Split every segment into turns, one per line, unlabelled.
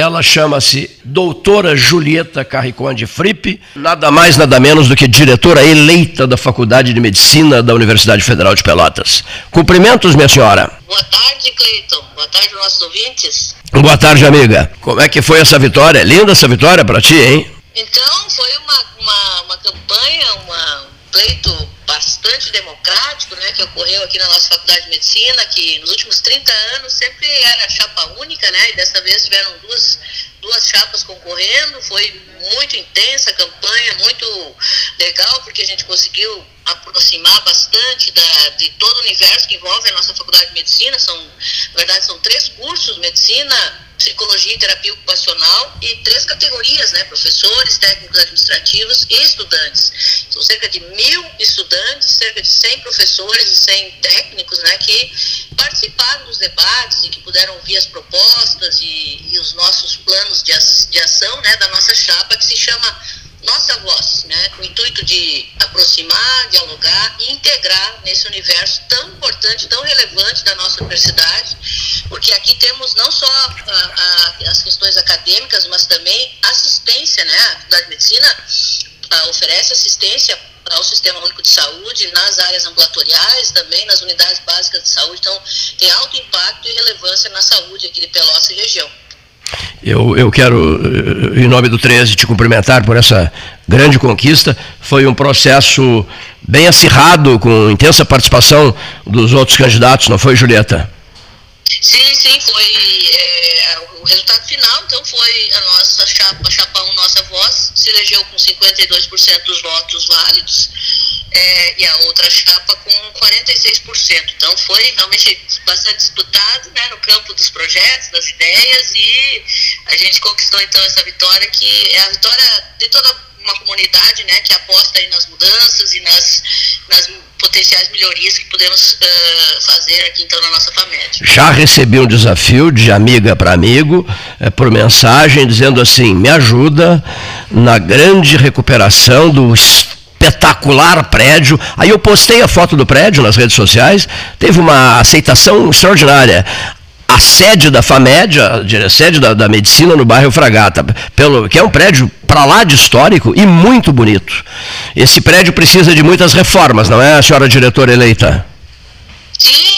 Ela chama-se Doutora Julieta Carriconde Frippe, nada mais, nada menos do que diretora eleita da Faculdade de Medicina da Universidade Federal de Pelotas. Cumprimentos, minha senhora.
Boa tarde, Cleiton. Boa tarde, nossos ouvintes.
Boa tarde, amiga. Como é que foi essa vitória? Linda essa vitória para ti, hein?
Então, foi uma, uma, uma campanha, uma, um pleito bastante democrático, né, que ocorreu aqui na nossa Faculdade de Medicina, que nos últimos 30 anos sempre era chapa única, né, e dessa vez tiveram duas, duas chapas concorrendo, foi muito intensa a campanha, muito legal, porque a gente conseguiu aproximar bastante da, de todo o universo que envolve a nossa Faculdade de Medicina, são, na verdade, são três cursos, medicina, psicologia e terapia ocupacional e três categorias, né? Professores, técnicos administrativos e estudantes. São cerca de mil estudantes, cerca de 100 professores e 100 técnicos, né? Que participaram dos debates e que puderam ouvir as propostas e, e os nossos planos de, de ação, né? Da nossa chapa que se chama nossa voz, né, com o intuito de aproximar, dialogar e integrar nesse universo tão importante, tão relevante da nossa universidade, porque aqui temos não só a, a, as questões acadêmicas, mas também assistência, né, a Faculdade de Medicina a, oferece assistência ao Sistema Único de Saúde, nas áreas ambulatoriais, também nas unidades básicas de saúde, então tem alto impacto e relevância na saúde aqui de Pelotas e região.
Eu, eu quero, em nome do 13, te cumprimentar por essa grande conquista. Foi um processo bem acirrado, com intensa participação dos outros candidatos, não foi, Julieta?
Sim, sim, foi é, o resultado final, então foi a nossa chapa, a chapa 1, Nossa Voz, se elegeu com 52% dos votos válidos é, e a outra chapa com 46%. Então foi realmente bastante disputado né, no campo dos projetos, das ideias e a gente conquistou então essa vitória que é a vitória de toda uma comunidade né, que aposta aí nas mudanças e nas, nas potenciais melhorias que podemos uh, fazer aqui então na nossa FAMED.
Já recebi um desafio de amiga para amigo é, por mensagem dizendo assim, me ajuda na grande recuperação do espetacular prédio. Aí eu postei a foto do prédio nas redes sociais, teve uma aceitação extraordinária a sede da FAMED, a sede da, da, medicina no bairro Fragata, pelo, que é um prédio para lá de histórico e muito bonito. Esse prédio precisa de muitas reformas, não é, senhora diretora eleita?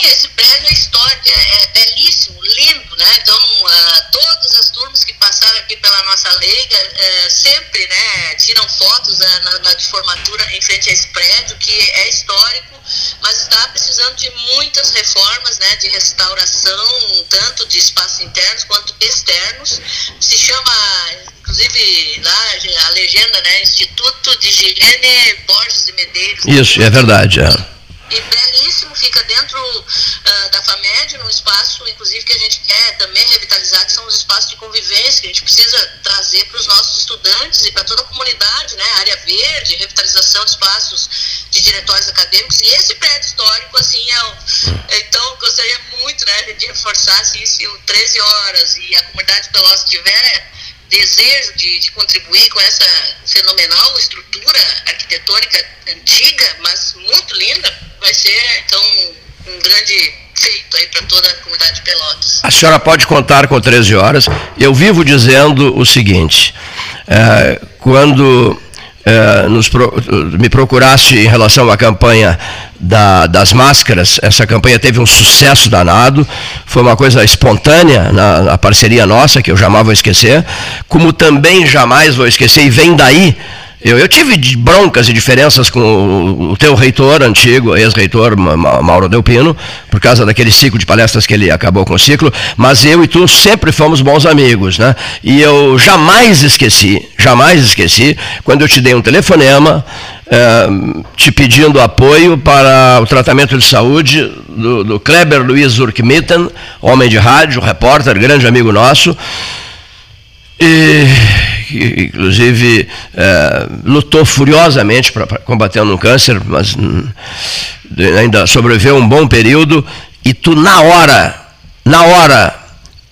Esse prédio é histórico, é, belíssimo, lindo, né? Então, uh, todas as turmas que passaram aqui pela nossa leiga uh, sempre né, tiram fotos uh, na, na de formatura em frente a esse prédio, que é histórico, mas está precisando de muitas reformas, né, de restauração, tanto de espaços internos quanto externos. Se chama, inclusive, lá a legenda, né, Instituto de Higiene Borges e Medeiros.
Isso, é verdade, é
e belíssimo, fica dentro uh, da FAMED, num espaço, inclusive, que a gente quer também revitalizar, que são os espaços de convivência, que a gente precisa trazer para os nossos estudantes e para toda a comunidade, né? Área verde, revitalização de espaços de diretórios acadêmicos, e esse prédio histórico, assim, é um, então, gostaria muito, né, de reforçar, assim, se o 13 horas e a comunidade de Pelotas tiver desejo de, de, contribuir com essa fenomenal estrutura arquitetônica antiga, mas muito linda, vai ser então um grande feito aí para toda a comunidade de Pelotas.
A senhora pode contar com 13 horas. Eu vivo dizendo o seguinte: é, quando é, nos, me procuraste em relação à campanha da, das máscaras, essa campanha teve um sucesso danado, foi uma coisa espontânea na, na parceria nossa, que eu jamais vou esquecer, como também jamais vou esquecer, e vem daí eu, eu tive broncas e diferenças com o, teu reitor antigo, ex-reitor Mauro Delpino, por causa daquele ciclo de palestras que ele acabou com o ciclo, mas eu e tu sempre fomos bons amigos, né? E eu jamais esqueci, jamais esqueci, quando eu te dei um telefonema, é, te pedindo apoio para o tratamento de saúde do, do Kleber Luiz Urkmitten, homem de rádio, repórter, grande amigo nosso. E inclusive é, lutou furiosamente para combater um câncer, mas hum, ainda sobreviveu um bom período, e tu na hora, na hora,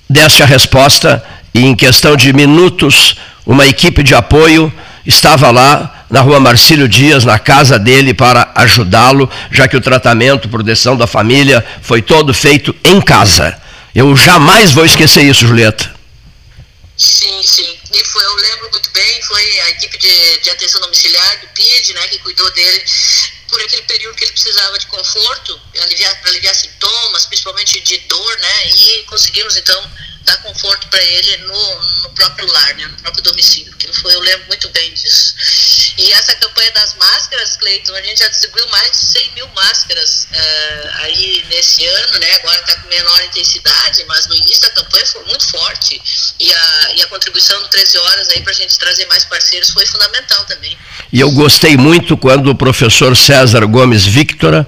deste a resposta, e em questão de minutos, uma equipe de apoio estava lá na rua Marcílio Dias, na casa dele, para ajudá-lo, já que o tratamento por decisão da família foi todo feito em casa. Eu jamais vou esquecer isso, Julieta.
Sim, sim. E foi, eu lembro muito bem, foi a equipe de, de atenção domiciliar do PID, né, que cuidou dele por aquele período que ele precisava de conforto, para aliviar, aliviar sintomas, principalmente de dor, né, e conseguimos então dar conforto para ele no, no próprio lar, né, no próprio domicílio. Que foi, eu lembro muito bem disso. E essa campanha das máscaras, Cleiton, a gente já distribuiu mais de 100 mil máscaras uh, aí nesse ano, né? Agora está com menor intensidade, mas no início da campanha foi muito forte. E a, e a contribuição do 13 Horas aí para a gente trazer mais parceiros foi fundamental também.
E eu gostei muito quando o professor César Gomes Victora,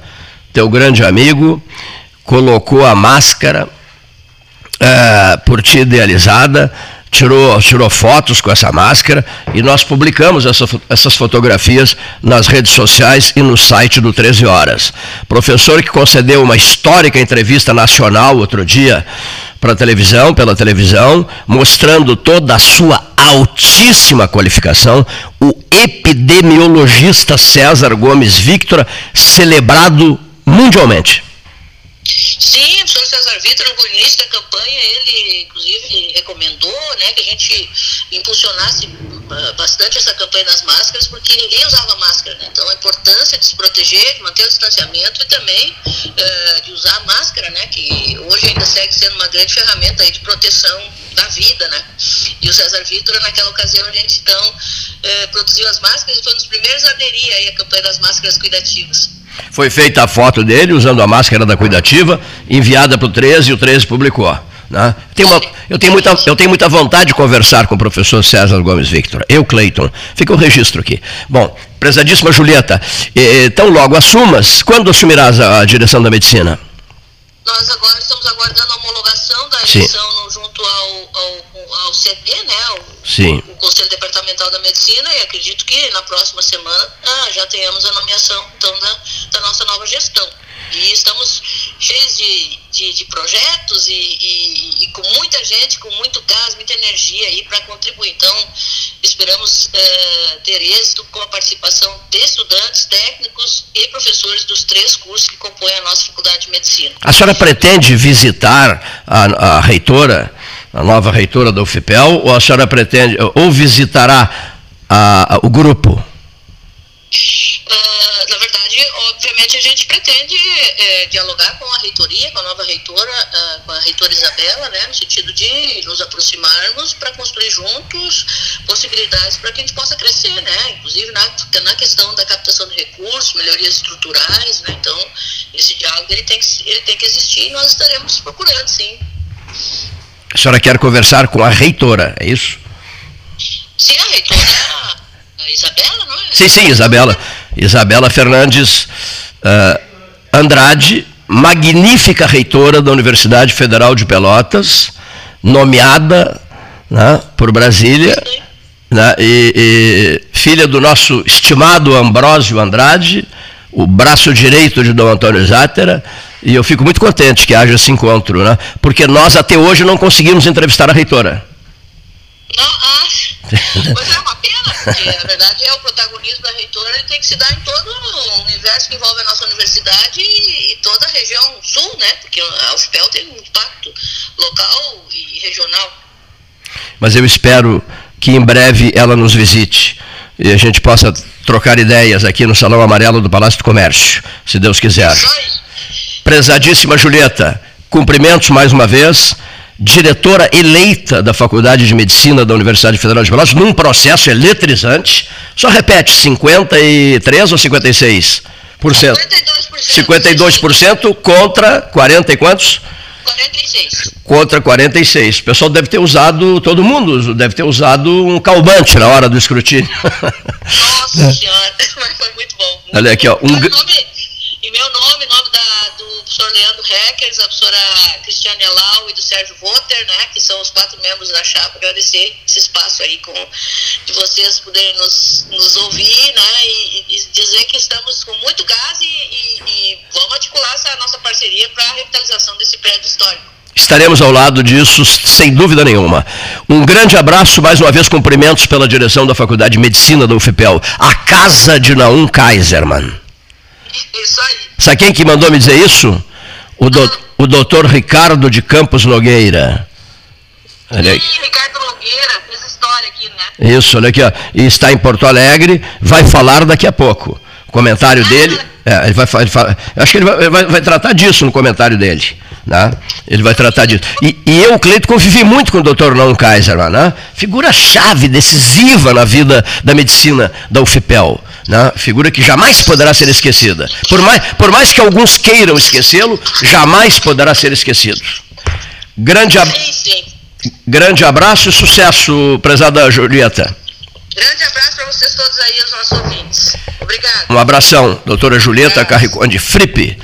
teu grande amigo, colocou a máscara uh, por ti idealizada tirou, tirou fotos com essa máscara e nós publicamos essa, essas fotografias nas redes sociais e no site do 13 Horas. Professor que concedeu uma histórica entrevista nacional outro dia para a televisão, pela televisão, mostrando toda a sua altíssima qualificação, o epidemiologista César Gomes Victor, celebrado mundialmente.
Sim, o professor César Vitor, no início da campanha, ele inclusive recomendou né, que a gente impulsionasse ah, bastante essa campanha das máscaras, porque ninguém usava máscara. Né? Então a importância de se proteger, de manter o distanciamento e também uh, de usar a máscara, né, que hoje ainda segue sendo uma grande ferramenta aí de proteção da vida. Né? E o César Vitor, naquela ocasião, a gente então uh, produziu as máscaras e foi um dos primeiros a aderir aí à campanha das máscaras cuidativas.
Foi feita a foto dele usando a máscara da cuidativa, enviada para o 13 e o 13 publicou. Né? Tem uma, eu, tenho muita, eu tenho muita vontade de conversar com o professor César Gomes Victor. Eu, Cleiton. Fica o registro aqui. Bom, prezadíssima Julieta, então logo assumas, quando assumirás a, a direção da medicina?
Nós agora estamos aguardando a homologação da eleição junto ao, ao, ao CD, né,
Sim.
o Conselho Departamental da Medicina, e acredito que na próxima semana ah, já tenhamos a nomeação então, da, da nossa nova gestão. E estamos cheios de, de, de projetos e, e, e, com muita gente, com muito gás, muita energia aí para contribuir. Então, esperamos uh, ter êxito com a participação de estudantes, técnicos e professores dos três cursos que compõem a nossa Faculdade de Medicina.
A senhora pretende visitar a, a reitora, a nova reitora da UFPEL, ou a senhora pretende, ou visitará a, a, o grupo?
Uh, na verdade, obviamente, a gente pretende é, dialogar com a reitoria, com a nova reitora, uh, com a reitora Isabela, né, no sentido de nos aproximarmos para construir juntos possibilidades para que a gente possa crescer, né, inclusive na, na questão da captação de recursos, melhorias estruturais, né, então esse diálogo ele tem, que, ele tem que existir e nós estaremos procurando, sim.
A senhora quer conversar com a reitora, é isso?
Sim, a reitora Isabela, não é?
Sim, sim, Isabela. Isabela Fernandes uh, Andrade, magnífica reitora da Universidade Federal de Pelotas, nomeada né, por Brasília, né, e, e, filha do nosso estimado Ambrósio Andrade, o braço direito de Dom Antônio Zátera, e eu fico muito contente que haja esse encontro, né, porque nós até hoje não conseguimos entrevistar a reitora.
Não, ah, mas é uma pena, porque na verdade é o protagonismo da reitora ele tem que se dar em todo o universo que envolve a nossa universidade e, toda a região sul, né? Porque a UFPEL tem um impacto local e regional.
Mas eu espero que em breve ela nos visite e a gente possa trocar ideias aqui no Salão Amarelo do Palácio do Comércio, se Deus quiser. Prezadíssima Julieta, cumprimentos mais uma vez diretora eleita da Faculdade de Medicina da Universidade Federal de Pelotas, num processo eletrizante. Só repete, 53 ou 56%? 52%. 52% contra 40 e quantos?
46.
Contra 46. O pessoal deve ter usado, todo mundo deve ter usado um calmante na hora do escrutínio.
Nossa senhora, foi muito bom.
Olha aqui, ó. Um
meu nome, em nome da, do professor Leandro Reckers, a professora Cristiane Elau e do Sérgio Voter, né, que são os quatro membros da chapa, agradecer esse espaço aí com, de vocês poderem nos, nos ouvir, né, e, e dizer que estamos com muito gás e, e, e vamos articular essa nossa parceria para a revitalização desse prédio histórico.
Estaremos ao lado disso, sem dúvida nenhuma. Um grande abraço, mais uma vez cumprimentos pela direção da Faculdade de Medicina da UFPEL, a casa de Naum Kaiserman.
Isso aí.
Sabe quem que mandou me dizer isso? O, do, o doutor Ricardo de Campos Nogueira.
Olha aqui. Ricardo Nogueira fez história aqui, né?
Isso, olha aqui, ó. E está em Porto Alegre, vai falar daqui a pouco. O comentário ah, dele. É, ele vai, ele fala, acho que ele vai, vai, vai, tratar disso no comentário dele. Né? Ele vai tratar disso. E, e eu, Cleito, convivi muito com o Dr. Não Kaiser, né? figura-chave, decisiva na vida da medicina da UFPEL. Né? Figura que jamais poderá ser esquecida. Por mais, por mais que alguns queiram esquecê-lo, jamais poderá ser esquecido. Grande, ab... Grande abraço e sucesso, prezada Julieta.
Grande abraço para vocês todos aí, os nossos ouvintes. Obrigado.
Um abração, doutora Julieta Carriconde Fripe.